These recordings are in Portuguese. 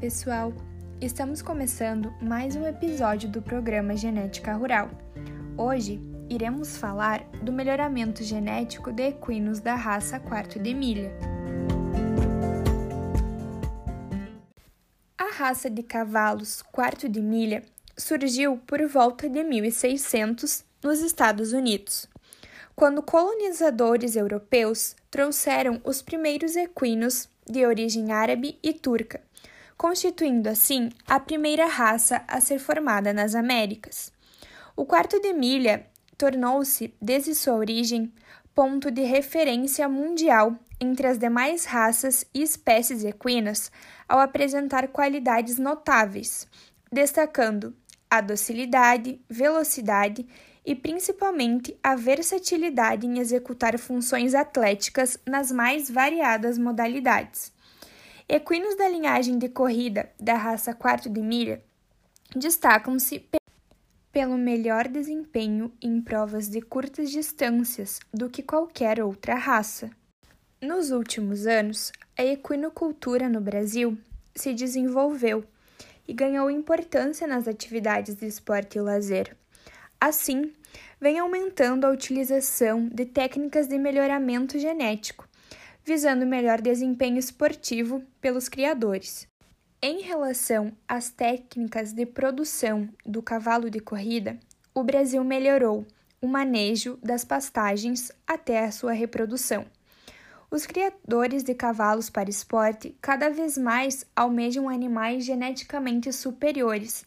pessoal! Estamos começando mais um episódio do programa Genética Rural. Hoje iremos falar do melhoramento genético de equinos da raça quarto de milha. A raça de cavalos quarto de milha surgiu por volta de 1600 nos Estados Unidos, quando colonizadores europeus trouxeram os primeiros equinos de origem árabe e turca constituindo assim a primeira raça a ser formada nas Américas. O quarto de milha tornou-se, desde sua origem, ponto de referência mundial entre as demais raças e espécies equinas ao apresentar qualidades notáveis, destacando a docilidade, velocidade e principalmente a versatilidade em executar funções atléticas nas mais variadas modalidades. Equinos da linhagem de corrida da raça quarto de milha destacam-se pelo melhor desempenho em provas de curtas distâncias do que qualquer outra raça. Nos últimos anos, a equinocultura no Brasil se desenvolveu e ganhou importância nas atividades de esporte e lazer. Assim, vem aumentando a utilização de técnicas de melhoramento genético, visando melhor desempenho esportivo pelos criadores. Em relação às técnicas de produção do cavalo de corrida, o Brasil melhorou o manejo das pastagens até a sua reprodução. Os criadores de cavalos para esporte cada vez mais almejam animais geneticamente superiores,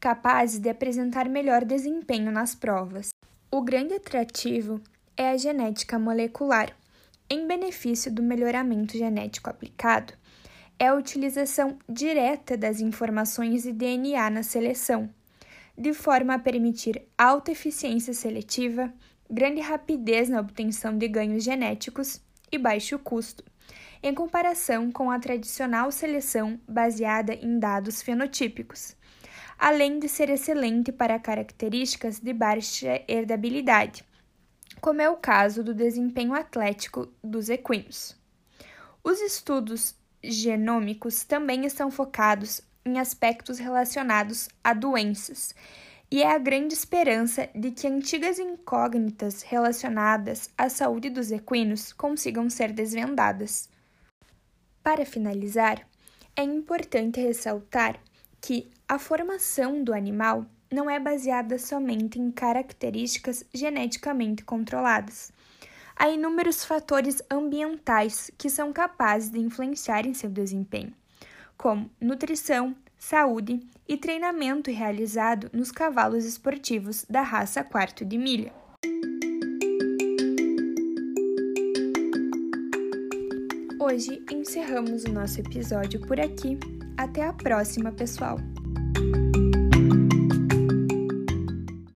capazes de apresentar melhor desempenho nas provas. O grande atrativo é a genética molecular em benefício do melhoramento genético aplicado, é a utilização direta das informações de DNA na seleção, de forma a permitir alta eficiência seletiva, grande rapidez na obtenção de ganhos genéticos e baixo custo, em comparação com a tradicional seleção baseada em dados fenotípicos, além de ser excelente para características de baixa herdabilidade como é o caso do desempenho atlético dos equinos. Os estudos genômicos também estão focados em aspectos relacionados a doenças, e é a grande esperança de que antigas incógnitas relacionadas à saúde dos equinos consigam ser desvendadas. Para finalizar, é importante ressaltar que a formação do animal não é baseada somente em características geneticamente controladas. Há inúmeros fatores ambientais que são capazes de influenciar em seu desempenho, como nutrição, saúde e treinamento realizado nos cavalos esportivos da raça quarto de milha. Hoje encerramos o nosso episódio por aqui. Até a próxima, pessoal!